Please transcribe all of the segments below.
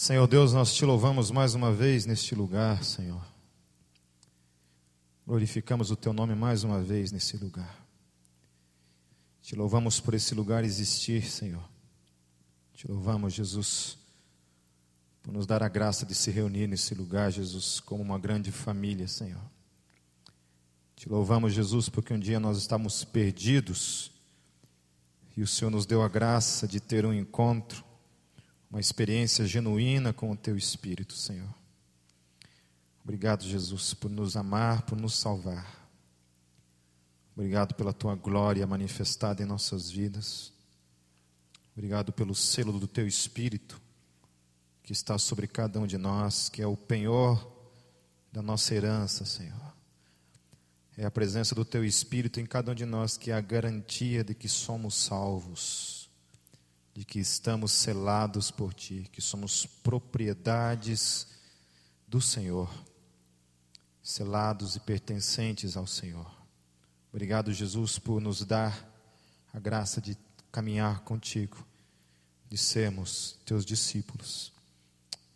Senhor Deus, nós te louvamos mais uma vez neste lugar, Senhor. Glorificamos o teu nome mais uma vez nesse lugar. Te louvamos por esse lugar existir, Senhor. Te louvamos, Jesus, por nos dar a graça de se reunir nesse lugar, Jesus, como uma grande família, Senhor. Te louvamos, Jesus, porque um dia nós estávamos perdidos e o Senhor nos deu a graça de ter um encontro, uma experiência genuína com o Teu Espírito, Senhor. Obrigado, Jesus, por nos amar, por nos salvar. Obrigado pela Tua glória manifestada em nossas vidas. Obrigado pelo selo do Teu Espírito que está sobre cada um de nós, que é o penhor da nossa herança, Senhor. É a presença do Teu Espírito em cada um de nós que é a garantia de que somos salvos, de que estamos selados por Ti, que somos propriedades do Senhor, selados e pertencentes ao Senhor. Obrigado, Jesus, por nos dar a graça de caminhar contigo, de sermos Teus discípulos.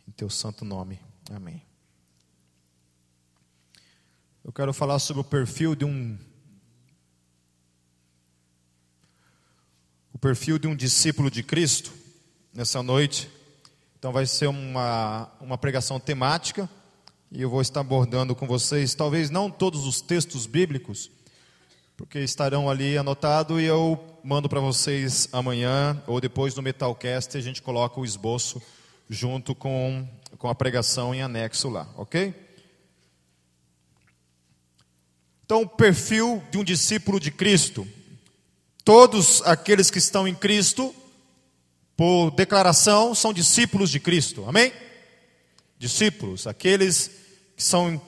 Em Teu santo nome. Amém. Eu quero falar sobre o perfil de um perfil de um discípulo de Cristo nessa noite. Então vai ser uma uma pregação temática e eu vou estar abordando com vocês, talvez não todos os textos bíblicos, porque estarão ali anotados e eu mando para vocês amanhã ou depois no Metalcast a gente coloca o esboço junto com, com a pregação em anexo lá, ok? Então, o perfil de um discípulo de Cristo. Todos aqueles que estão em Cristo, por declaração, são discípulos de Cristo. Amém? Discípulos, aqueles que são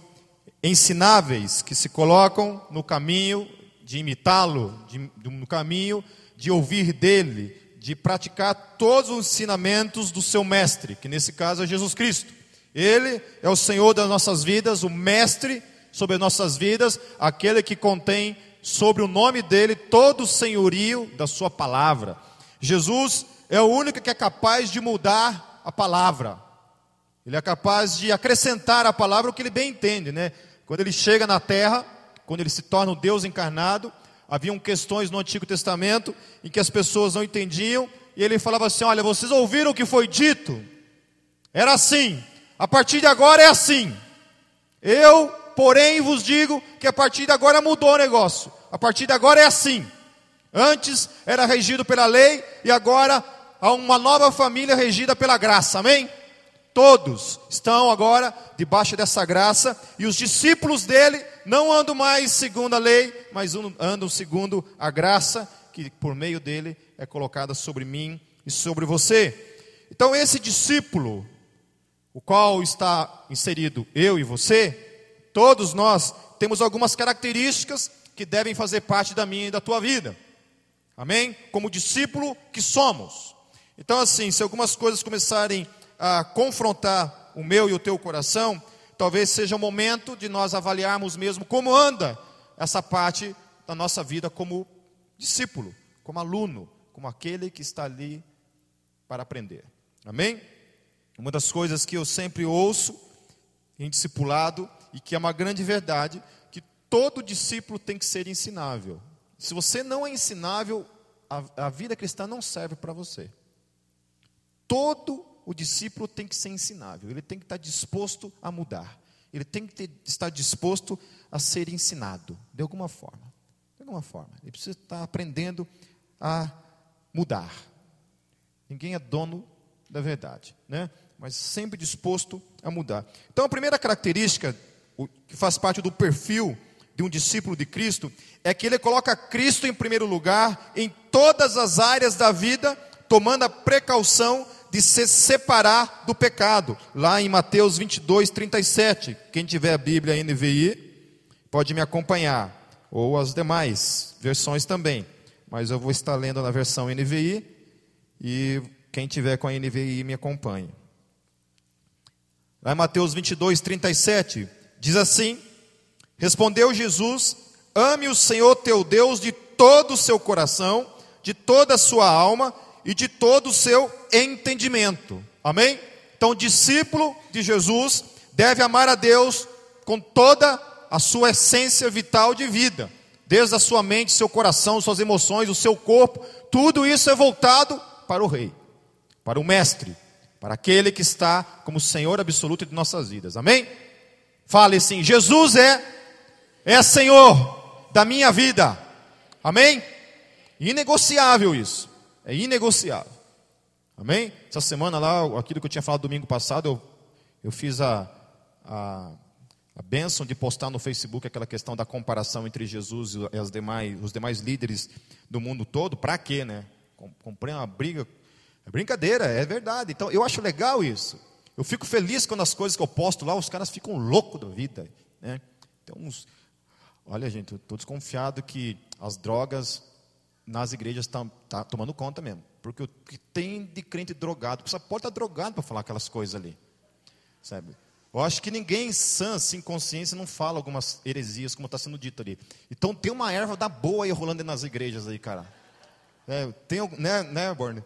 ensináveis, que se colocam no caminho de imitá-lo, no caminho de ouvir dele, de praticar todos os ensinamentos do seu mestre, que nesse caso é Jesus Cristo. Ele é o Senhor das nossas vidas, o mestre sobre nossas vidas, aquele que contém sobre o nome dele todo o senhorio da sua palavra. Jesus é o único que é capaz de mudar a palavra. Ele é capaz de acrescentar à palavra o que ele bem entende, né? Quando ele chega na terra, quando ele se torna o Deus encarnado, haviam questões no Antigo Testamento em que as pessoas não entendiam, e ele falava assim: Olha, vocês ouviram o que foi dito? Era assim, a partir de agora é assim. Eu porém vos digo que a partir de agora mudou o negócio. A partir de agora é assim. Antes era regido pela lei e agora há uma nova família regida pela graça. Amém? Todos estão agora debaixo dessa graça e os discípulos dele não andam mais segundo a lei, mas andam segundo a graça que por meio dele é colocada sobre mim e sobre você. Então esse discípulo, o qual está inserido eu e você, Todos nós temos algumas características que devem fazer parte da minha e da tua vida. Amém? Como discípulo que somos. Então, assim, se algumas coisas começarem a confrontar o meu e o teu coração, talvez seja o momento de nós avaliarmos mesmo como anda essa parte da nossa vida como discípulo, como aluno, como aquele que está ali para aprender. Amém? Uma das coisas que eu sempre ouço em discipulado e que é uma grande verdade, que todo discípulo tem que ser ensinável. Se você não é ensinável, a, a vida cristã não serve para você. Todo o discípulo tem que ser ensinável, ele tem que estar disposto a mudar, ele tem que ter, estar disposto a ser ensinado, de alguma forma. De alguma forma. Ele precisa estar aprendendo a mudar. Ninguém é dono da verdade, né? mas sempre disposto a mudar. Então, a primeira característica que faz parte do perfil de um discípulo de Cristo, é que ele coloca Cristo em primeiro lugar em todas as áreas da vida, tomando a precaução de se separar do pecado. Lá em Mateus 22, 37. Quem tiver a Bíblia NVI, pode me acompanhar, ou as demais versões também. Mas eu vou estar lendo na versão NVI, e quem tiver com a NVI me acompanhe. Lá em Mateus 22, 37, Diz assim: Respondeu Jesus: Ame o Senhor teu Deus de todo o seu coração, de toda a sua alma e de todo o seu entendimento. Amém? Então, discípulo de Jesus deve amar a Deus com toda a sua essência vital de vida, desde a sua mente, seu coração, suas emoções, o seu corpo, tudo isso é voltado para o Rei, para o Mestre, para aquele que está como Senhor absoluto de nossas vidas. Amém? Fale assim: Jesus é, é Senhor da minha vida. Amém? Inegociável isso. É inegociável. Amém? Essa semana lá, aquilo que eu tinha falado domingo passado, eu, eu fiz a, a, a bênção de postar no Facebook aquela questão da comparação entre Jesus e as demais, os demais líderes do mundo todo. Para quê, né? Comprei uma briga. É brincadeira, é verdade. Então, eu acho legal isso. Eu fico feliz quando as coisas que eu posto lá, os caras ficam loucos da vida. Né? Tem uns... Olha, gente, eu estou desconfiado que as drogas nas igrejas estão tá tomando conta mesmo. Porque o que tem de crente drogado, você pode estar drogado para falar aquelas coisas ali. Sabe? Eu acho que ninguém sã, sem consciência, não fala algumas heresias, como está sendo dito ali. Então tem uma erva da boa aí rolando nas igrejas aí, cara. É, tem, né, né, Borne?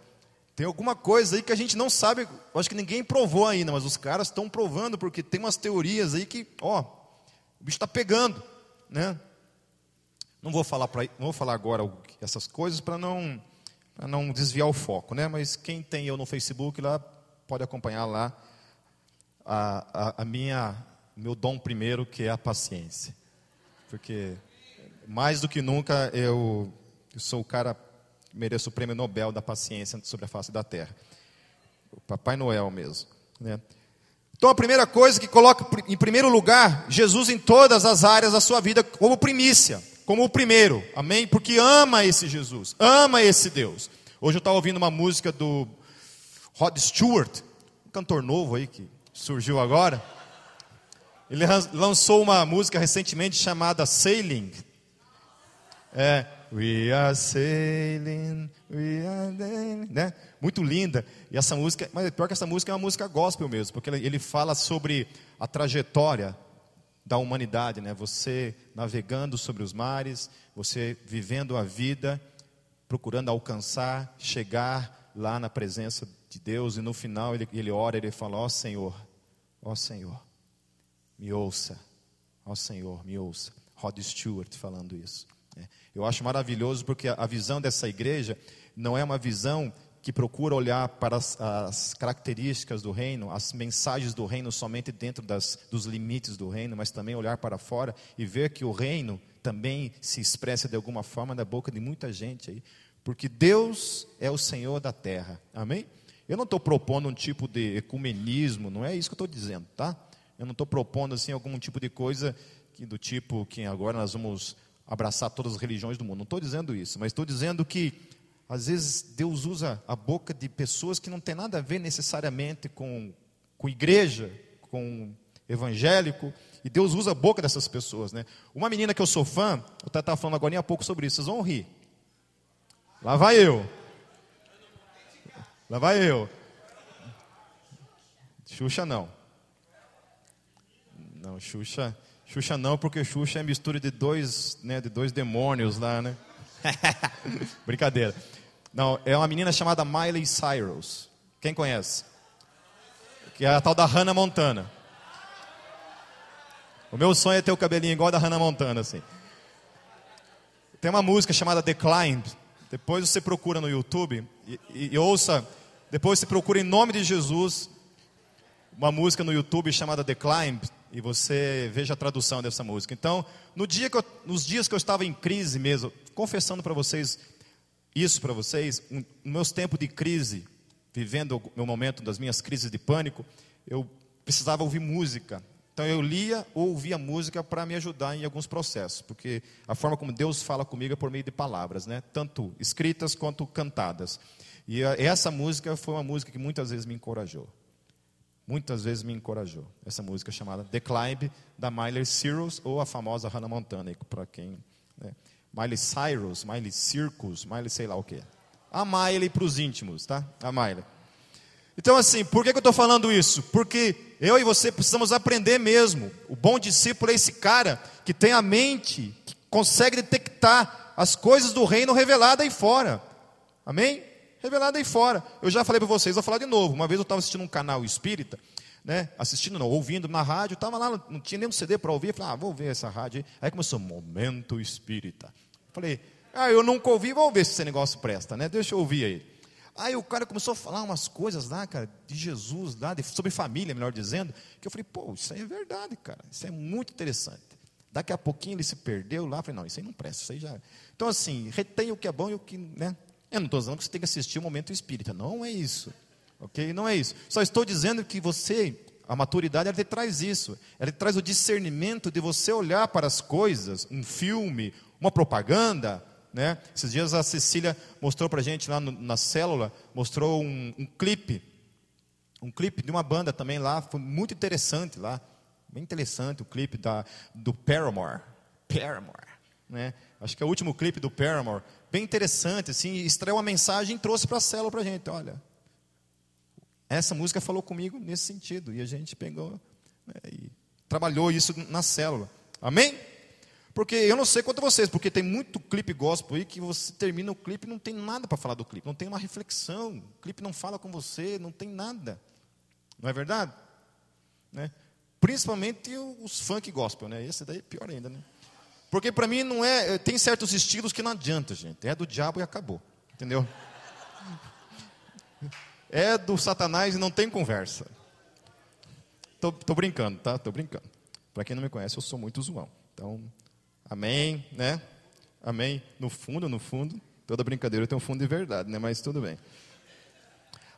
Tem alguma coisa aí que a gente não sabe, acho que ninguém provou ainda, mas os caras estão provando, porque tem umas teorias aí que, ó, o bicho está pegando, né? Não vou falar vou falar agora essas coisas para não, para não desviar o foco, né? Mas quem tem eu no Facebook lá pode acompanhar lá a, a, a minha, meu dom primeiro que é a paciência, porque mais do que nunca eu, eu sou o cara mereço o prêmio Nobel da paciência sobre a face da terra. O Papai Noel mesmo. Né? Então a primeira coisa que coloca em primeiro lugar Jesus em todas as áreas da sua vida como primícia, como o primeiro, amém? Porque ama esse Jesus, ama esse Deus. Hoje eu estava ouvindo uma música do Rod Stewart, um cantor novo aí que surgiu agora. Ele lançou uma música recentemente chamada Sailing. É, We are sailing, we are sailing, né? Muito linda. E essa música, mas pior que essa música é uma música gospel mesmo, porque ele fala sobre a trajetória da humanidade, né? Você navegando sobre os mares, você vivendo a vida, procurando alcançar, chegar lá na presença de Deus e no final ele, ele ora, ele fala: "Ó oh, Senhor, ó oh, Senhor, me ouça. Ó oh, Senhor, me ouça." Rod Stewart falando isso. É, eu acho maravilhoso porque a visão dessa igreja não é uma visão que procura olhar para as, as, características do reino, as mensagens do reino somente dentro das, dos limites do reino, mas também olhar para fora e ver que o reino também se expressa de alguma forma na boca de muita gente aí, porque Deus é o Senhor da terra, amém? Eu não estou propondo um tipo de ecumenismo, não é isso que eu estou dizendo, tá? Eu não estou propondo assim algum tipo de coisa que, do tipo que agora nós vamos abraçar todas as religiões do mundo. Não estou dizendo isso, mas estou dizendo que às vezes Deus usa a boca de pessoas que não tem nada a ver necessariamente com, com igreja, com evangélico, e Deus usa a boca dessas pessoas. Né? Uma menina que eu sou fã, eu estava falando agora há pouco sobre isso, vocês vão rir. Lá vai eu. Lá vai eu. Xuxa não. Não, Xuxa. Xuxa não, porque Xuxa é mistura de dois, né, de dois demônios lá, né? Brincadeira. Não, é uma menina chamada Miley Cyrus. Quem conhece? Que é a tal da Hannah Montana. O meu sonho é ter o cabelinho igual a da Hannah Montana, assim. Tem uma música chamada The Climb. Depois você procura no YouTube e, e, e ouça. Depois você procura em nome de Jesus uma música no YouTube chamada The Climb e você veja a tradução dessa música. Então, no dia que eu, nos dias que eu estava em crise mesmo, confessando para vocês isso para vocês, um, meus tempos de crise, vivendo o meu momento das minhas crises de pânico, eu precisava ouvir música. Então eu lia ou ouvia música para me ajudar em alguns processos, porque a forma como Deus fala comigo é por meio de palavras, né? Tanto escritas quanto cantadas. E essa música foi uma música que muitas vezes me encorajou muitas vezes me encorajou. Essa música chamada The Climb, da Miley Cyrus, ou a famosa Hannah Montana, para quem... Né? Miley Cyrus, Miley Circus, Miley sei lá o que. A Miley para os íntimos, tá? A Miley. Então, assim, por que, que eu estou falando isso? Porque eu e você precisamos aprender mesmo. O bom discípulo é esse cara que tem a mente, que consegue detectar as coisas do reino revelado aí fora. Amém? Revelado aí fora. Eu já falei para vocês, vou falar de novo. Uma vez eu estava assistindo um canal espírita, né? Assistindo, não, ouvindo na rádio, estava lá, não tinha nenhum CD para ouvir. Eu falei, ah, vou ver essa rádio aí. Aí começou, Momento Espírita. Falei, ah, eu nunca ouvi, vou ver se esse negócio presta, né? Deixa eu ouvir aí. Aí o cara começou a falar umas coisas lá, cara, de Jesus, lá, de, sobre família, melhor dizendo, que eu falei, pô, isso aí é verdade, cara, isso é muito interessante. Daqui a pouquinho ele se perdeu lá, falei, não, isso aí não presta, isso aí já. Então, assim, retém o que é bom e o que, né? Eu não estou dizendo que você tem que assistir o momento espírita, não é isso, ok? Não é isso. Só estou dizendo que você, a maturidade, ela te traz isso, ela te traz o discernimento de você olhar para as coisas, um filme, uma propaganda, né? Esses dias a Cecília mostrou para a gente lá no, na célula, mostrou um, um clipe, um clipe de uma banda também lá, foi muito interessante lá, bem interessante o clipe da, do Paramore, Paramore, né? Acho que é o último clipe do Paramore, bem interessante, assim, extraiu uma mensagem e trouxe para a célula para a gente, olha, essa música falou comigo nesse sentido, e a gente pegou né, e trabalhou isso na célula, amém? Porque eu não sei quanto vocês, porque tem muito clipe gospel aí que você termina o clipe e não tem nada para falar do clipe, não tem uma reflexão, o clipe não fala com você, não tem nada. Não é verdade? Né? Principalmente os funk gospel, né? Esse daí é pior ainda, né? Porque para mim não é, tem certos estilos que não adianta, gente. É do diabo e acabou. Entendeu? É do Satanás e não tem conversa. Tô, tô brincando, tá? Tô brincando. Para quem não me conhece, eu sou muito zoão. Então, Amém, né? Amém. No fundo, no fundo, toda brincadeira tem um fundo de verdade, né? Mas tudo bem.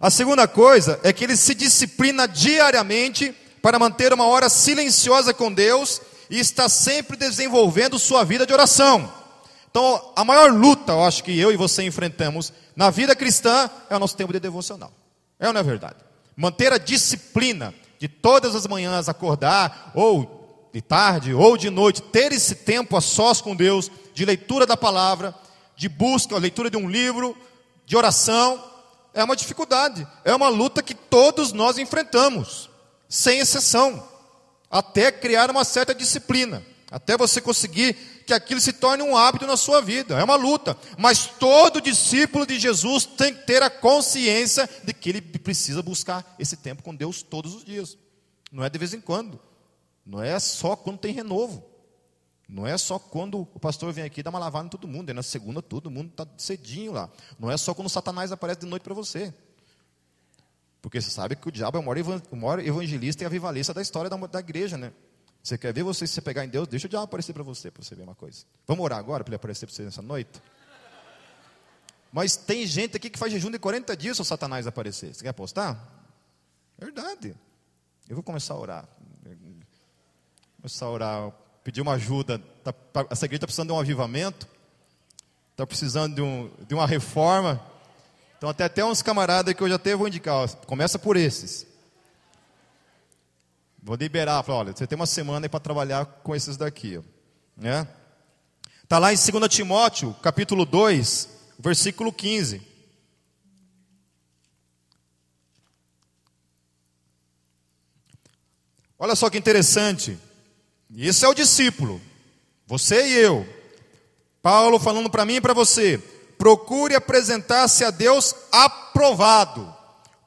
A segunda coisa é que ele se disciplina diariamente para manter uma hora silenciosa com Deus e está sempre desenvolvendo sua vida de oração. Então, a maior luta, eu acho que eu e você enfrentamos na vida cristã é o nosso tempo de devocional. É ou não é verdade? Manter a disciplina de todas as manhãs acordar ou de tarde ou de noite, ter esse tempo a sós com Deus, de leitura da palavra, de busca, leitura de um livro, de oração, é uma dificuldade, é uma luta que todos nós enfrentamos, sem exceção, até criar uma certa disciplina, até você conseguir que aquilo se torne um hábito na sua vida, é uma luta, mas todo discípulo de Jesus tem que ter a consciência de que ele precisa buscar esse tempo com Deus todos os dias, não é de vez em quando. Não é só quando tem renovo. Não é só quando o pastor vem aqui dá uma lavada em todo mundo. É na segunda todo mundo está cedinho lá. Não é só quando Satanás aparece de noite para você. Porque você sabe que o diabo é o maior evangelista e avivalista da história da, da igreja, né? Você quer ver você se pegar em Deus? Deixa o diabo aparecer para você, para você ver uma coisa. Vamos orar agora para ele aparecer para você nessa noite? Mas tem gente aqui que faz jejum de 40 dias o Satanás aparecer. Você quer apostar? Verdade. Eu vou começar a orar começar a orar, pedir uma ajuda. Tá, tá, essa igreja está precisando de um avivamento, está precisando de, um, de, uma reforma. Então, até, até uns camaradas que eu já até vou indicar, ó, começa por esses. Vou liberar, falar, olha, você tem uma semana para trabalhar com esses daqui. Está né? Tá lá em 2 Timóteo, capítulo 2, versículo 15. Olha só que interessante. Isso é o discípulo, você e eu. Paulo falando para mim e para você: procure apresentar-se a Deus aprovado,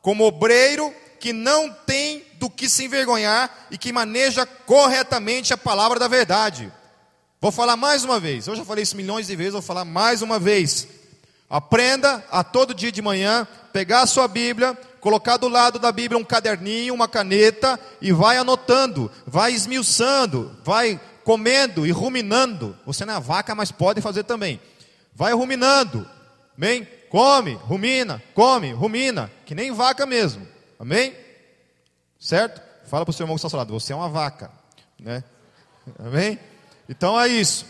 como obreiro que não tem do que se envergonhar e que maneja corretamente a palavra da verdade. Vou falar mais uma vez, eu já falei isso milhões de vezes, vou falar mais uma vez. Aprenda a todo dia de manhã pegar a sua Bíblia, colocar do lado da Bíblia um caderninho, uma caneta e vai anotando, vai esmiuçando, vai comendo e ruminando. Você não é vaca, mas pode fazer também. Vai ruminando. Amém? Come, rumina, come, rumina, que nem vaca mesmo. Amém? Certo? Fala para o seu irmão que está ao lado, você é uma vaca. Né? Amém? Então é isso.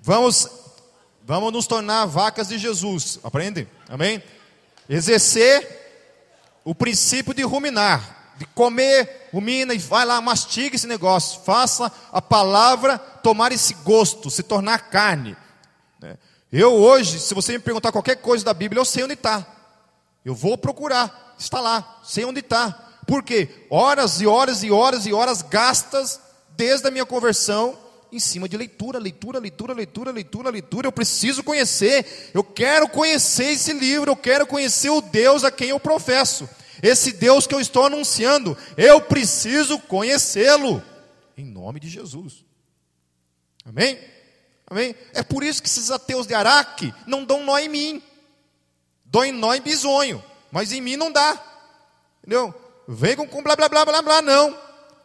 Vamos, vamos nos tornar vacas de Jesus. Aprendem? Amém? Exercer o princípio de ruminar, de comer, rumina e vai lá, mastiga esse negócio. Faça a palavra tomar esse gosto, se tornar carne. Né? Eu hoje, se você me perguntar qualquer coisa da Bíblia, eu sei onde está. Eu vou procurar, está lá, sei onde está. Por quê? Horas e horas e horas e horas gastas desde a minha conversão em cima de leitura, leitura, leitura, leitura, leitura, leitura. Eu preciso conhecer, eu quero conhecer esse livro, eu quero conhecer o Deus a quem eu professo. Esse Deus que eu estou anunciando, eu preciso conhecê-lo. Em nome de Jesus. Amém? Amém? É por isso que esses ateus de Araque não dão nó em mim. Dão nó em bisonho. Mas em mim não dá. Entendeu? Vem com, com blá blá blá blá blá, não.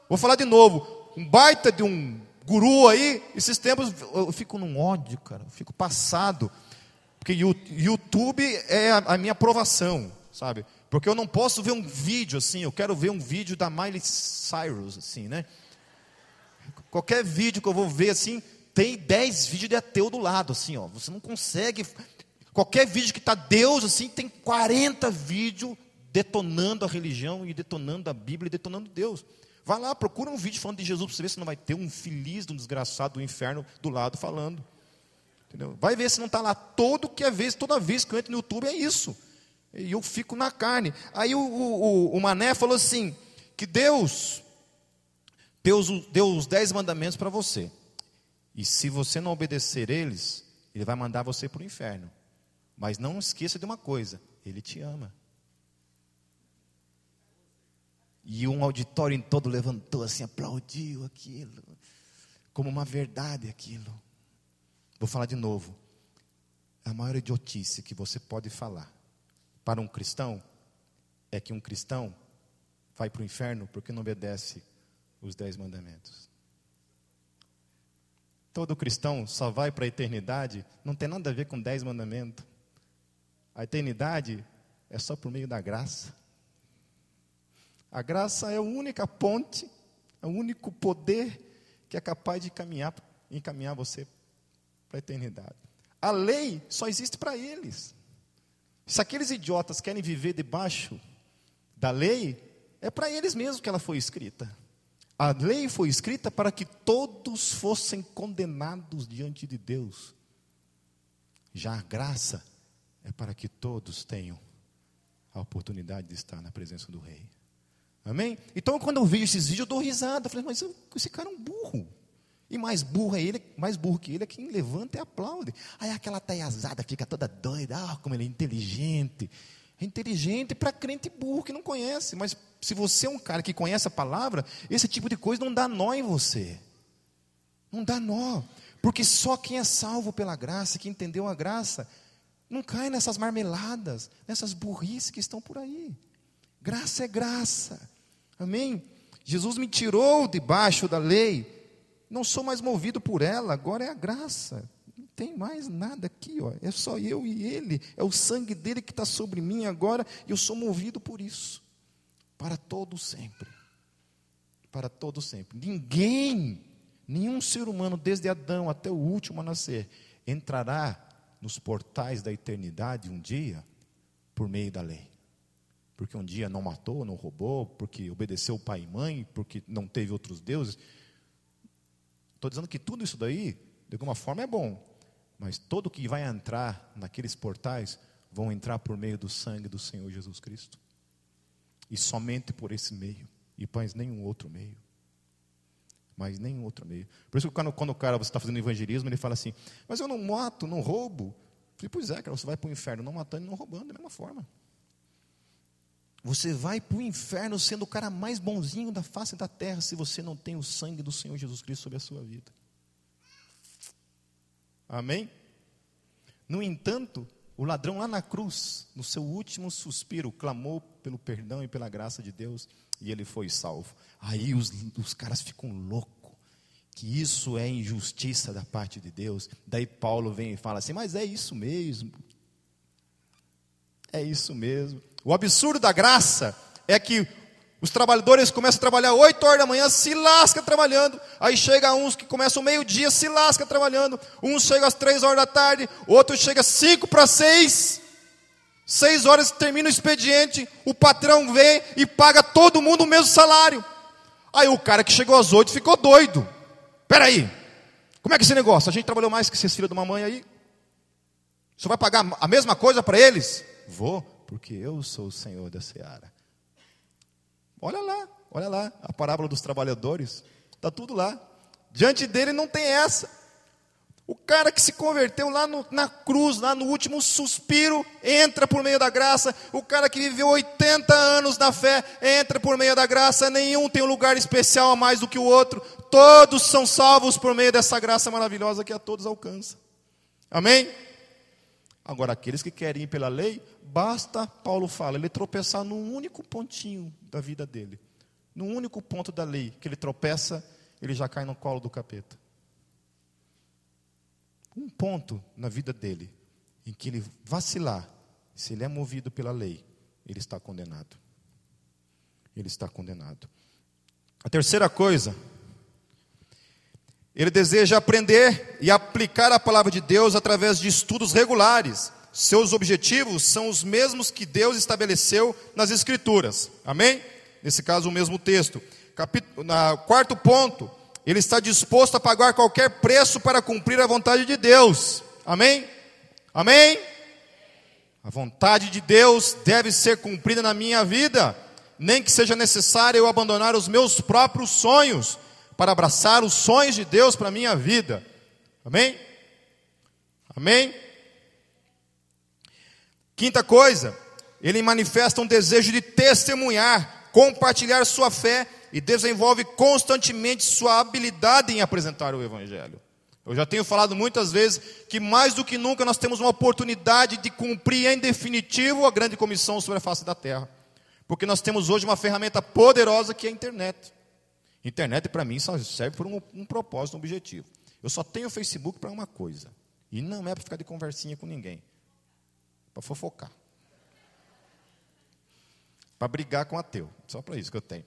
Vou falar de novo. Um baita de um guru aí, esses tempos eu fico num ódio, cara. Eu fico passado. Porque YouTube é a minha aprovação, sabe? Porque eu não posso ver um vídeo assim, eu quero ver um vídeo da Miley Cyrus, assim, né? Qualquer vídeo que eu vou ver assim, tem 10 vídeos de ateu do lado, assim, ó. Você não consegue. Qualquer vídeo que está Deus, assim, tem 40 vídeos detonando a religião e detonando a Bíblia e detonando Deus. Vai lá, procura um vídeo falando de Jesus para você ver se não vai ter um feliz um desgraçado do inferno do lado falando. Entendeu? Vai ver se não está lá todo que é vez, toda vez que eu entro no YouTube é isso. E eu fico na carne. Aí o, o, o Mané falou assim: que Deus, Deus deu os dez mandamentos para você. E se você não obedecer eles, ele vai mandar você para o inferno. Mas não esqueça de uma coisa: ele te ama. E um auditório em todo levantou assim, aplaudiu aquilo, como uma verdade aquilo. Vou falar de novo. A maior idiotice que você pode falar para um cristão é que um cristão vai para o inferno porque não obedece os dez mandamentos. Todo cristão só vai para a eternidade, não tem nada a ver com dez mandamentos. A eternidade é só por meio da graça. A graça é a única ponte, é o único poder que é capaz de caminhar, encaminhar você para a eternidade. A lei só existe para eles. Se aqueles idiotas querem viver debaixo da lei, é para eles mesmos que ela foi escrita. A lei foi escrita para que todos fossem condenados diante de Deus. Já a graça é para que todos tenham a oportunidade de estar na presença do Rei. Amém? Então, quando eu vejo esses vídeos, eu dou risada. Eu falei, mas esse cara é um burro. E mais burro é ele, mais burro que ele é quem levanta e aplaude. Aí aquela taiazada fica toda doida, ah, como ele é inteligente. É inteligente para crente burro que não conhece, mas se você é um cara que conhece a palavra, esse tipo de coisa não dá nó em você. Não dá nó, porque só quem é salvo pela graça, que entendeu a graça, não cai nessas marmeladas, nessas burrices que estão por aí. Graça é graça. Amém? Jesus me tirou debaixo da lei não sou mais movido por ela, agora é a graça. Não tem mais nada aqui, ó. é só eu e Ele, é o sangue dele que está sobre mim agora, e eu sou movido por isso, para todo sempre. Para todo sempre. Ninguém, nenhum ser humano, desde Adão até o último a nascer, entrará nos portais da eternidade um dia por meio da lei. Porque um dia não matou, não roubou, porque obedeceu pai e mãe, porque não teve outros deuses. Estou dizendo que tudo isso daí, de alguma forma, é bom. Mas todo que vai entrar naqueles portais vão entrar por meio do sangue do Senhor Jesus Cristo. E somente por esse meio. E mais nenhum outro meio. Mais nenhum outro meio. Por isso que quando, quando o cara você está fazendo evangelismo, ele fala assim, mas eu não mato, não roubo. Eu falei, pois é, cara, você vai para o inferno não matando e não roubando, da mesma forma. Você vai para o inferno sendo o cara mais bonzinho da face da terra se você não tem o sangue do Senhor Jesus Cristo sobre a sua vida. Amém? No entanto, o ladrão lá na cruz, no seu último suspiro, clamou pelo perdão e pela graça de Deus e ele foi salvo. Aí os, os caras ficam loucos, que isso é injustiça da parte de Deus. Daí Paulo vem e fala assim: Mas é isso mesmo. É isso mesmo. O absurdo da graça é que os trabalhadores começam a trabalhar 8 horas da manhã, se lasca trabalhando. Aí chega uns que começam meio-dia, se lasca trabalhando. Uns chegam às 3 horas da tarde, outros chega 5 para 6. 6 horas termina o expediente, o patrão vem e paga todo mundo o mesmo salário. Aí o cara que chegou às 8 ficou doido. Peraí, como é que é esse negócio? A gente trabalhou mais que esses filhos de uma mãe aí. Você vai pagar a mesma coisa para eles? Vou porque eu sou o Senhor da seara. Olha lá, olha lá, a parábola dos trabalhadores, está tudo lá. Diante dele não tem essa. O cara que se converteu lá no, na cruz, lá no último suspiro, entra por meio da graça. O cara que viveu 80 anos na fé, entra por meio da graça. Nenhum tem um lugar especial a mais do que o outro. Todos são salvos por meio dessa graça maravilhosa que a todos alcança. Amém? Agora, aqueles que querem ir pela lei, basta, Paulo fala, ele tropeçar num único pontinho da vida dele. Num único ponto da lei que ele tropeça, ele já cai no colo do capeta um ponto na vida dele em que ele vacilar, se ele é movido pela lei, ele está condenado. Ele está condenado. A terceira coisa, ele deseja aprender e aplicar a palavra de Deus através de estudos regulares. Seus objetivos são os mesmos que Deus estabeleceu nas Escrituras. Amém? Nesse caso, o mesmo texto. Na, quarto ponto, ele está disposto a pagar qualquer preço para cumprir a vontade de Deus. Amém? Amém? A vontade de Deus deve ser cumprida na minha vida, nem que seja necessário eu abandonar os meus próprios sonhos para abraçar os sonhos de Deus para a minha vida. Amém? Amém? Quinta coisa, ele manifesta um desejo de testemunhar, compartilhar sua fé e desenvolve constantemente sua habilidade em apresentar o Evangelho. Eu já tenho falado muitas vezes que mais do que nunca nós temos uma oportunidade de cumprir em definitivo a grande comissão sobre a face da terra. Porque nós temos hoje uma ferramenta poderosa que é a internet. Internet para mim só serve por um, um propósito, um objetivo. Eu só tenho o Facebook para uma coisa. E não é para ficar de conversinha com ninguém. Para fofocar. Para brigar com ateu. Só para isso que eu tenho.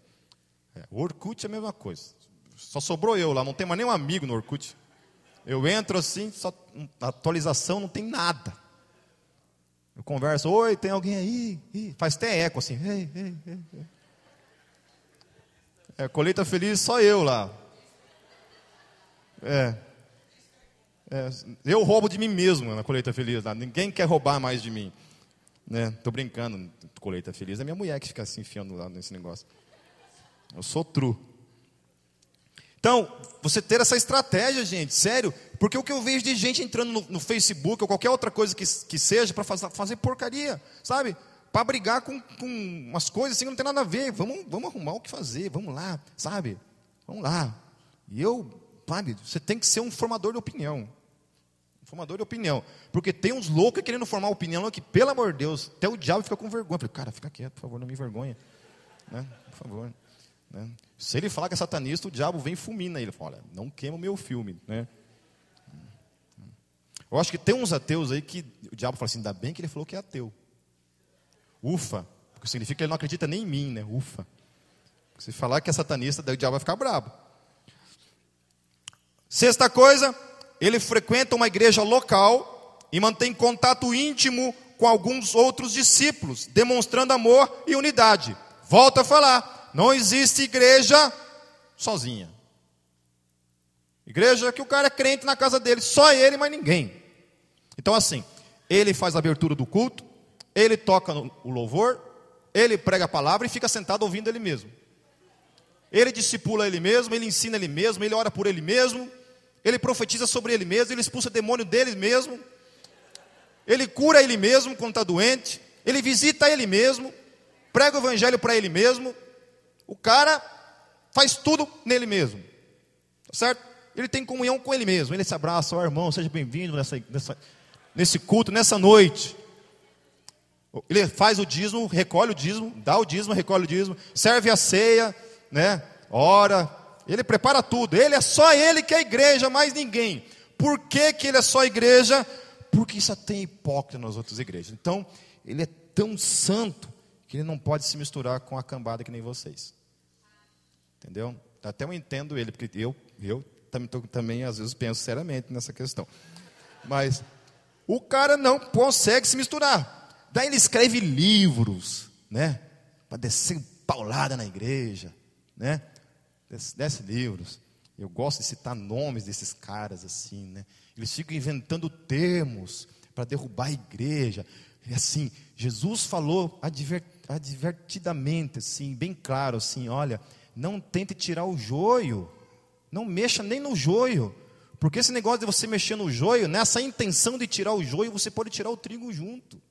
É, o Orkut é a mesma coisa. Só sobrou eu lá, não tem mais nenhum amigo no Orkut. Eu entro assim, só atualização não tem nada. Eu converso, oi, tem alguém aí? Ih, faz até eco assim. Ei, ei, ei, é, colheita feliz, só eu lá. É. é. Eu roubo de mim mesmo na colheita feliz. Lá. Ninguém quer roubar mais de mim. Né? Tô brincando. Colheita feliz é minha mulher que fica se enfiando lá nesse negócio. Eu sou true. Então, você ter essa estratégia, gente, sério, porque o que eu vejo de gente entrando no, no Facebook ou qualquer outra coisa que, que seja para fazer, fazer porcaria, sabe? Para brigar com, com umas coisas assim que não tem nada a ver. Vamos, vamos arrumar o que fazer, vamos lá, sabe? Vamos lá. E eu, sabe, você tem que ser um formador de opinião. Um formador de opinião. Porque tem uns loucos querendo formar opinião que, pelo amor de Deus, até o diabo fica com vergonha. Eu falei, cara, fica quieto, por favor, não me envergonha. Né? Por favor. Né? Se ele falar que é satanista, o diabo vem e fulmina ele. Fala, olha, não queima o meu filme. Né? Eu acho que tem uns ateus aí que o diabo fala assim, ainda bem que ele falou que é ateu. Ufa, porque significa que ele não acredita nem em mim, né? Ufa. Se falar que é satanista, daí o diabo vai ficar bravo. Sexta coisa, ele frequenta uma igreja local e mantém contato íntimo com alguns outros discípulos, demonstrando amor e unidade. Volta a falar, não existe igreja sozinha. Igreja que o cara é crente na casa dele, só ele, mas ninguém. Então, assim, ele faz a abertura do culto, ele toca o louvor, ele prega a palavra e fica sentado ouvindo ele mesmo. Ele discipula ele mesmo, ele ensina ele mesmo, ele ora por ele mesmo, ele profetiza sobre ele mesmo, ele expulsa demônio dele mesmo, ele cura ele mesmo quando está doente, ele visita ele mesmo, prega o evangelho para ele mesmo, o cara faz tudo nele mesmo. Tá certo? Ele tem comunhão com ele mesmo. Ele se abraça, ó oh, irmão, seja bem-vindo nessa, nessa, nesse culto, nessa noite. Ele faz o dízimo, recolhe o dízimo, dá o dízimo, recolhe o dízimo, serve a ceia, né? Ora, ele prepara tudo. Ele é só ele que é igreja, mais ninguém. Por que, que ele é só igreja? Porque só tem hipócrita nas outras igrejas. Então, ele é tão santo que ele não pode se misturar com a cambada que nem vocês. Entendeu? Até eu entendo ele, porque eu, eu também, também às vezes penso seriamente nessa questão. Mas o cara não consegue se misturar. Daí ele escreve livros, né? Para descer paulada na igreja, né? Desce, desce livros. Eu gosto de citar nomes desses caras assim, né? Eles ficam inventando termos para derrubar a igreja. E assim, Jesus falou adver, advertidamente, assim, bem claro, assim, olha, não tente tirar o joio Não mexa nem no joio. Porque esse negócio de você mexer no joio, nessa intenção de tirar o joio, você pode tirar o trigo junto.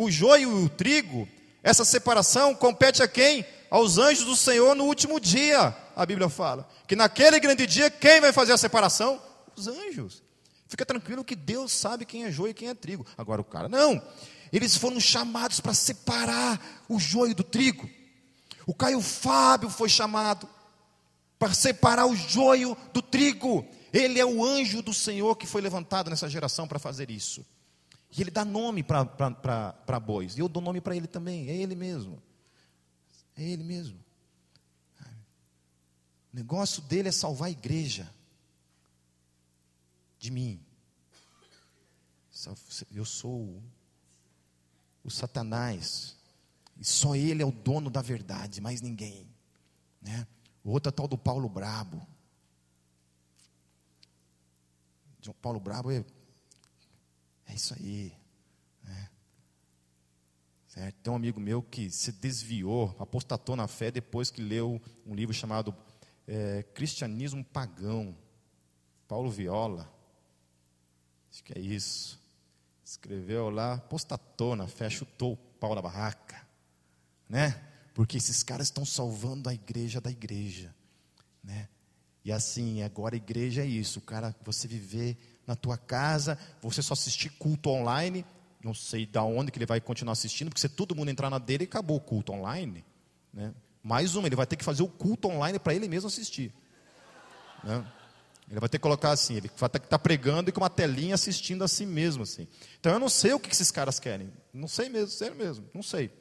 O joio e o trigo, essa separação compete a quem? Aos anjos do Senhor no último dia, a Bíblia fala. Que naquele grande dia, quem vai fazer a separação? Os anjos. Fica tranquilo que Deus sabe quem é joio e quem é trigo. Agora o cara, não. Eles foram chamados para separar o joio do trigo. O Caio Fábio foi chamado para separar o joio do trigo. Ele é o anjo do Senhor que foi levantado nessa geração para fazer isso. E ele dá nome para bois. E eu dou nome para ele também. É ele mesmo. É ele mesmo. O negócio dele é salvar a igreja de mim. Eu sou o Satanás. E só ele é o dono da verdade, mais ninguém. Né? O outro é tal do Paulo Brabo. Paulo Brabo é, é isso aí. Né? Certo? Tem um amigo meu que se desviou, apostatou na fé depois que leu um livro chamado é, Cristianismo Pagão. Paulo Viola. Acho que é isso. Escreveu lá, apostatou na fé, chutou o pau na barraca. Né? Porque esses caras estão salvando a igreja da igreja. Né? E assim, agora a igreja é isso, cara, você viver na tua casa, você só assistir culto online, não sei da onde que ele vai continuar assistindo, porque se todo mundo entrar na dele, acabou o culto online. Né? Mais uma, ele vai ter que fazer o culto online para ele mesmo assistir. Né? Ele vai ter que colocar assim, ele vai ter que estar tá pregando e com uma telinha assistindo a si mesmo. Assim. Então eu não sei o que esses caras querem. Não sei mesmo, sério mesmo, não sei.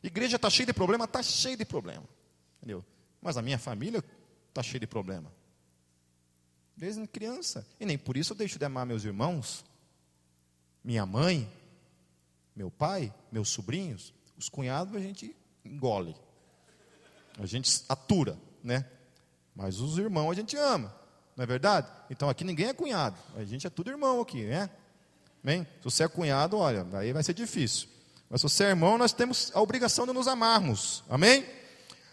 Igreja está cheia de problema, está cheia de problema. Entendeu? Mas a minha família está cheia de problema desde criança. E nem por isso eu deixo de amar meus irmãos, minha mãe, meu pai, meus sobrinhos. Os cunhados a gente engole, a gente atura, né? Mas os irmãos a gente ama, não é verdade? Então aqui ninguém é cunhado, a gente é tudo irmão aqui, né? Bem, se você é cunhado, olha, aí vai ser difícil. Mas se você é irmão, nós temos a obrigação de nos amarmos, amém?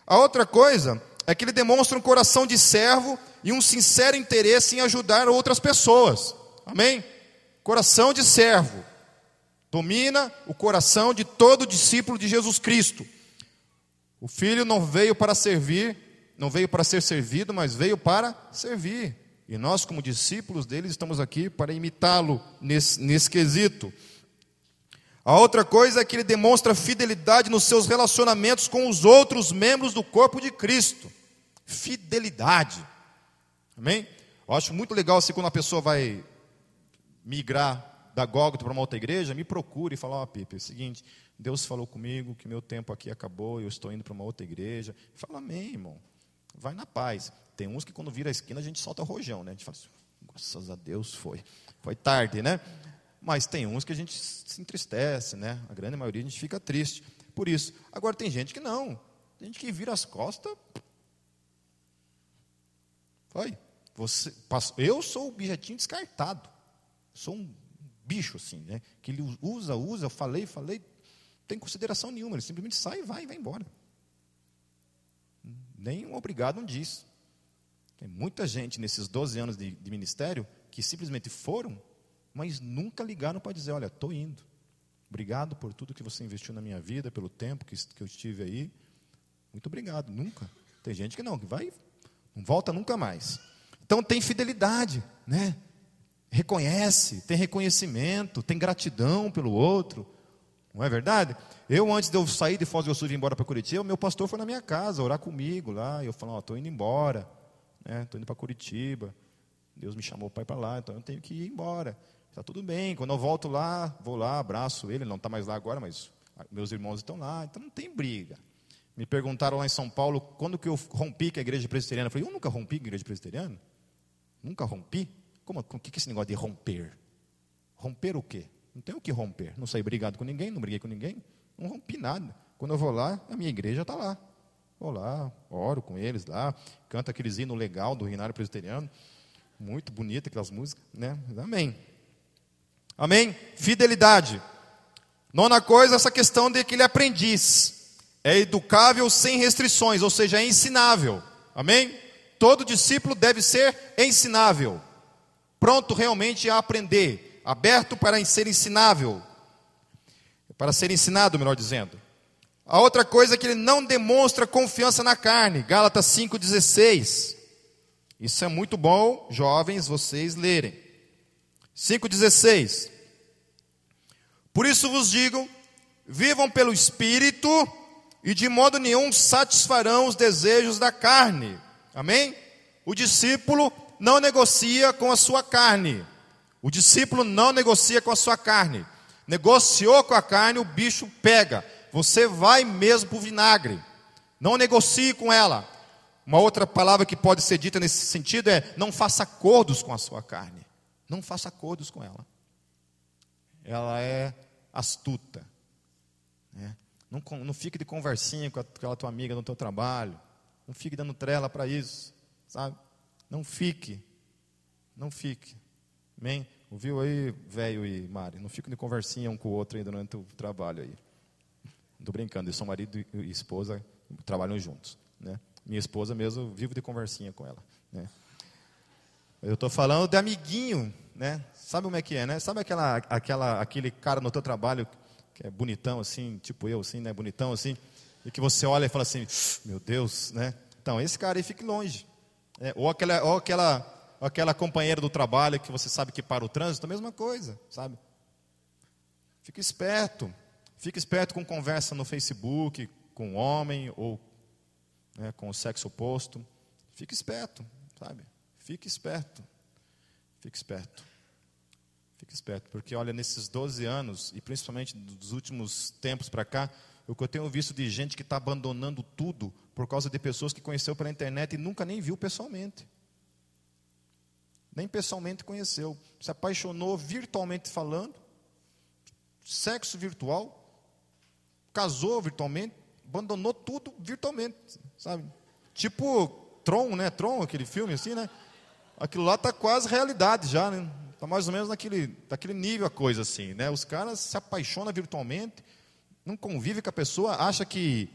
A outra coisa é que ele demonstra um coração de servo e um sincero interesse em ajudar outras pessoas. Amém? Coração de servo. Domina o coração de todo discípulo de Jesus Cristo. O filho não veio para servir, não veio para ser servido, mas veio para servir. E nós, como discípulos dele, estamos aqui para imitá-lo nesse, nesse quesito. A outra coisa é que ele demonstra fidelidade nos seus relacionamentos com os outros membros do corpo de Cristo. Fidelidade. Amém? Eu acho muito legal assim quando a pessoa vai migrar da Gólgota para uma outra igreja, me procure e fala, ó oh, Pipe, é o seguinte, Deus falou comigo que meu tempo aqui acabou, eu estou indo para uma outra igreja. Fala, amém, irmão. Vai na paz. Tem uns que quando vira a esquina a gente solta o rojão, né? A gente fala assim, graças a Deus foi. Foi tarde, né? Mas tem uns que a gente se entristece, né? A grande maioria a gente fica triste por isso. Agora tem gente que não. Tem gente que vira as costas. Foi. Você, eu sou o objetinho descartado. Sou um bicho assim, né? Que ele usa, usa, falei, falei, não tem consideração nenhuma. Ele simplesmente sai, vai e vai embora. Nem um obrigado não diz. Tem muita gente nesses 12 anos de, de ministério que simplesmente foram, mas nunca ligaram para dizer: olha, estou indo. Obrigado por tudo que você investiu na minha vida, pelo tempo que, que eu estive aí. Muito obrigado. Nunca. Tem gente que não, que vai, não volta nunca mais. Então tem fidelidade, né? Reconhece, tem reconhecimento, tem gratidão pelo outro. Não é verdade? Eu, antes de eu sair de Foz do Sul e ir embora para Curitiba, meu pastor foi na minha casa orar comigo lá. E eu falei: Ó, estou indo embora, estou né? indo para Curitiba. Deus me chamou para ir para lá, então eu tenho que ir embora. Está tudo bem. Quando eu volto lá, vou lá, abraço ele. Não está mais lá agora, mas meus irmãos estão lá. Então não tem briga. Me perguntaram lá em São Paulo quando que eu rompi com a igreja presbiteriana. Eu falei: Eu nunca rompi com a igreja presbiteriana. Nunca rompi? Como, o que é esse negócio de romper? Romper o quê? Não tenho o que romper. Não saí brigado com ninguém, não briguei com ninguém, não rompi nada. Quando eu vou lá, a minha igreja está lá. Vou lá, oro com eles lá, canto aqueles hinos legal do Rinário Presbiteriano. Muito bonito aquelas músicas, né? Amém. Amém? Fidelidade. Nona coisa, essa questão de que ele é aprendiz. É educável sem restrições, ou seja, é ensinável. Amém? todo discípulo deve ser ensinável, pronto realmente a aprender, aberto para ser ensinável, para ser ensinado, melhor dizendo. A outra coisa é que ele não demonstra confiança na carne, Gálatas 5,16. Isso é muito bom, jovens, vocês lerem. 5,16. Por isso vos digo: vivam pelo Espírito, e de modo nenhum satisfarão os desejos da carne. Amém? O discípulo não negocia com a sua carne. O discípulo não negocia com a sua carne. Negociou com a carne, o bicho pega. Você vai mesmo para o vinagre. Não negocie com ela. Uma outra palavra que pode ser dita nesse sentido é: não faça acordos com a sua carne. Não faça acordos com ela. Ela é astuta. Né? Não, não fique de conversinha com aquela tua amiga no teu trabalho. Não fique dando trela para isso. Sabe? Não fique. Não fique. Amém? Ouviu aí, velho e Mari? Não fique de conversinha um com o outro aí durante o trabalho aí. Estou brincando, eu sou marido e esposa, trabalham juntos. Né? Minha esposa mesmo, vivo de conversinha com ela. Né? Eu estou falando de amiguinho, né? Sabe como é que é, né? Sabe aquela, aquela, aquele cara no teu trabalho que é bonitão assim, tipo eu assim, né? Bonitão assim, e que você olha e fala assim, meu Deus, né? Então, esse cara aí fique longe. É, ou aquela, ou aquela aquela companheira do trabalho que você sabe que para o trânsito, a mesma coisa, sabe? Fica esperto. Fica esperto com conversa no Facebook, com homem ou né, com o sexo oposto. Fica esperto, sabe? Fique esperto. Fique esperto. Fique esperto, porque olha, nesses 12 anos, e principalmente dos últimos tempos para cá, o que eu tenho visto de gente que está abandonando tudo por causa de pessoas que conheceu pela internet e nunca nem viu pessoalmente nem pessoalmente conheceu, se apaixonou virtualmente falando, sexo virtual, casou virtualmente, abandonou tudo virtualmente, sabe? Tipo Tron, né? Tron, aquele filme assim, né? Aquilo lá está quase realidade já, né? Está mais ou menos naquele, naquele nível a coisa assim, né? Os caras se apaixonam virtualmente, não convive com a pessoa, acha que,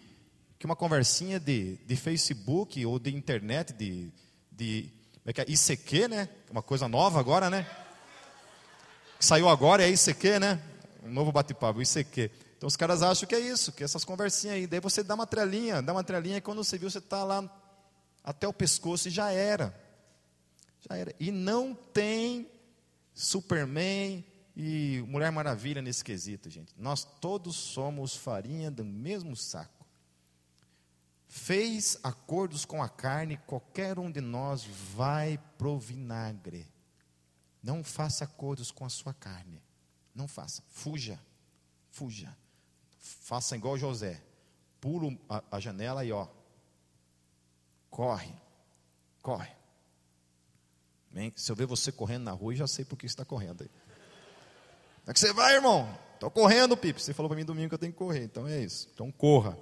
que uma conversinha de, de Facebook ou de internet, de, de é que é ICQ, né? Uma coisa nova agora, né? Que saiu agora é ICQ, né? Um novo bate-papo, ICQ. Então os caras acham que é isso, que é essas conversinhas aí. Daí você dá uma trelinha, dá uma trelinha e quando você viu, você está lá até o pescoço e já era. Já era. E não tem Superman e Mulher Maravilha nesse quesito, gente. Nós todos somos farinha do mesmo saco fez acordos com a carne, qualquer um de nós vai pro vinagre. Não faça acordos com a sua carne. Não faça. Fuja. Fuja. Faça igual José. Pula a, a janela e ó. Corre. Corre. Bem, se eu ver você correndo na rua, eu já sei por que está correndo aí. É que você vai, irmão? Estou correndo, Pipe. Você falou para mim domingo que eu tenho que correr. Então é isso. Então corra.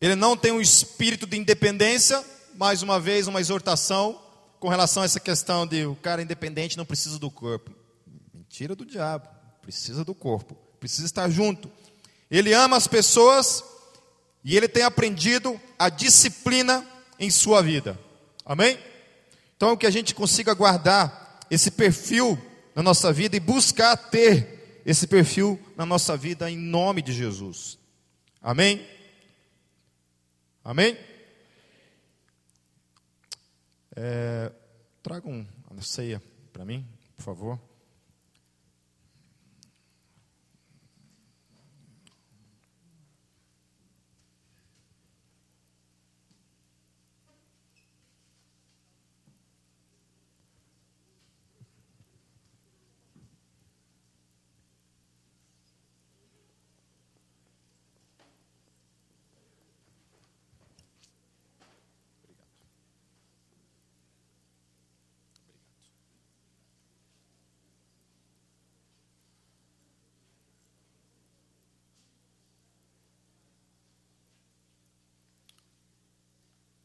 Ele não tem um espírito de independência, mais uma vez, uma exortação com relação a essa questão de o cara independente não precisa do corpo. Mentira do diabo, precisa do corpo, precisa estar junto. Ele ama as pessoas e ele tem aprendido a disciplina em sua vida. Amém? Então, que a gente consiga guardar esse perfil na nossa vida e buscar ter esse perfil na nossa vida em nome de Jesus. Amém? Amém? É, traga um, uma ceia para mim, por favor.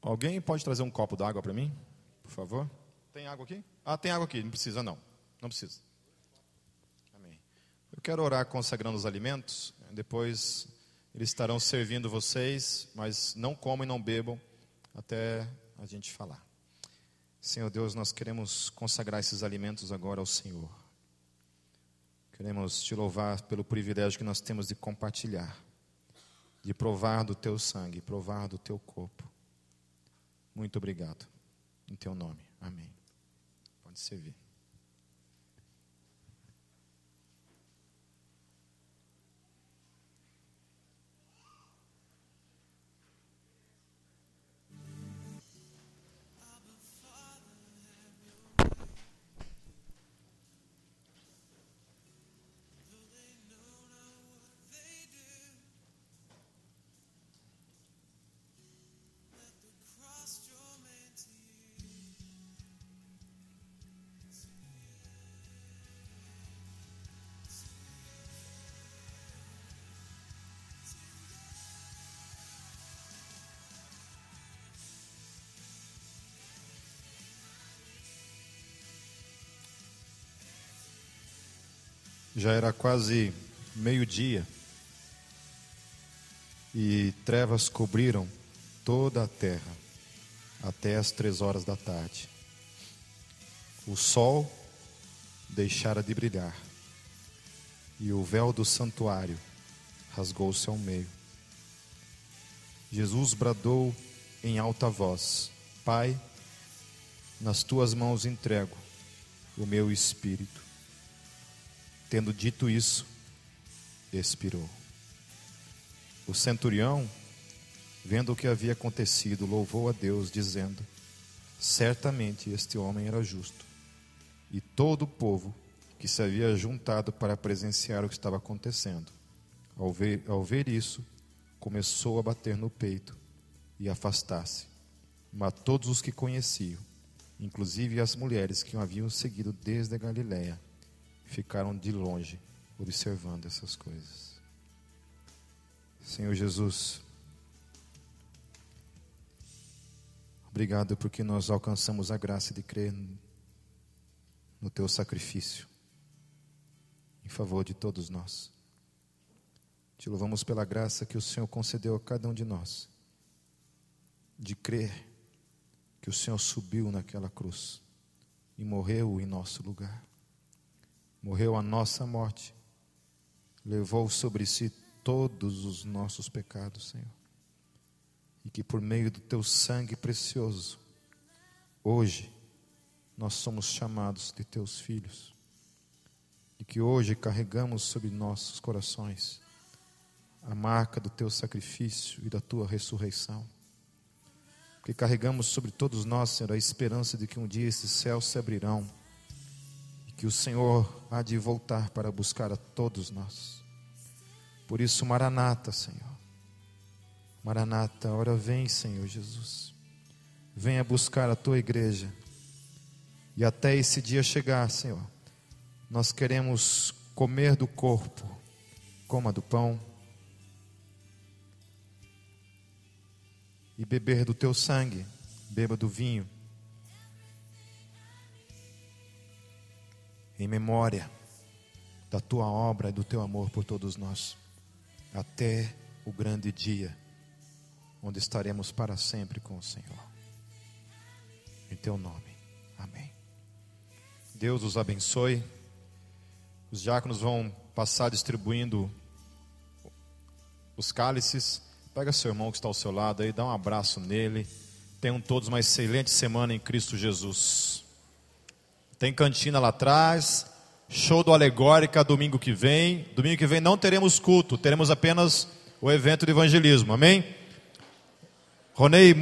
Alguém pode trazer um copo d'água para mim, por favor? Tem água aqui? Ah, tem água aqui. Não precisa, não. Não precisa. Amém. Eu quero orar consagrando os alimentos. Depois Eles estarão servindo vocês, mas não comam e não bebam até a gente falar. Senhor Deus, nós queremos consagrar esses alimentos agora ao Senhor. Queremos te louvar pelo privilégio que nós temos de compartilhar, de provar do teu sangue, provar do teu corpo. Muito obrigado. Em teu nome. Amém. Pode servir. Já era quase meio-dia e trevas cobriram toda a terra até as três horas da tarde. O sol deixara de brilhar e o véu do santuário rasgou-se ao meio. Jesus bradou em alta voz: Pai, nas tuas mãos entrego o meu espírito. Tendo dito isso, expirou. O centurião, vendo o que havia acontecido, louvou a Deus, dizendo: Certamente este homem era justo. E todo o povo que se havia juntado para presenciar o que estava acontecendo, ao ver, ao ver isso, começou a bater no peito e afastar-se. Mas todos os que conheciam, inclusive as mulheres que o haviam seguido desde a Galiléia, ficaram de longe observando essas coisas. Senhor Jesus, obrigado porque nós alcançamos a graça de crer no teu sacrifício em favor de todos nós. Te louvamos pela graça que o Senhor concedeu a cada um de nós, de crer que o Senhor subiu naquela cruz e morreu em nosso lugar morreu a nossa morte, levou sobre si todos os nossos pecados, Senhor. E que por meio do teu sangue precioso, hoje, nós somos chamados de teus filhos. E que hoje carregamos sobre nossos corações a marca do teu sacrifício e da tua ressurreição. Que carregamos sobre todos nós, Senhor, a esperança de que um dia esses céus se abrirão que o Senhor há de voltar para buscar a todos nós. Por isso, Maranata, Senhor. Maranata, ora vem, Senhor Jesus. Venha buscar a tua igreja. E até esse dia chegar, Senhor, nós queremos comer do corpo, coma do pão, e beber do teu sangue, beba do vinho em memória da tua obra e do teu amor por todos nós, até o grande dia, onde estaremos para sempre com o Senhor. Em teu nome, amém. Deus os abençoe. Os diáconos vão passar distribuindo os cálices. Pega seu irmão que está ao seu lado aí, dá um abraço nele. Tenham todos uma excelente semana em Cristo Jesus. Tem cantina lá atrás. Show do Alegórica domingo que vem. Domingo que vem não teremos culto, teremos apenas o evento de evangelismo. Amém? Ronei,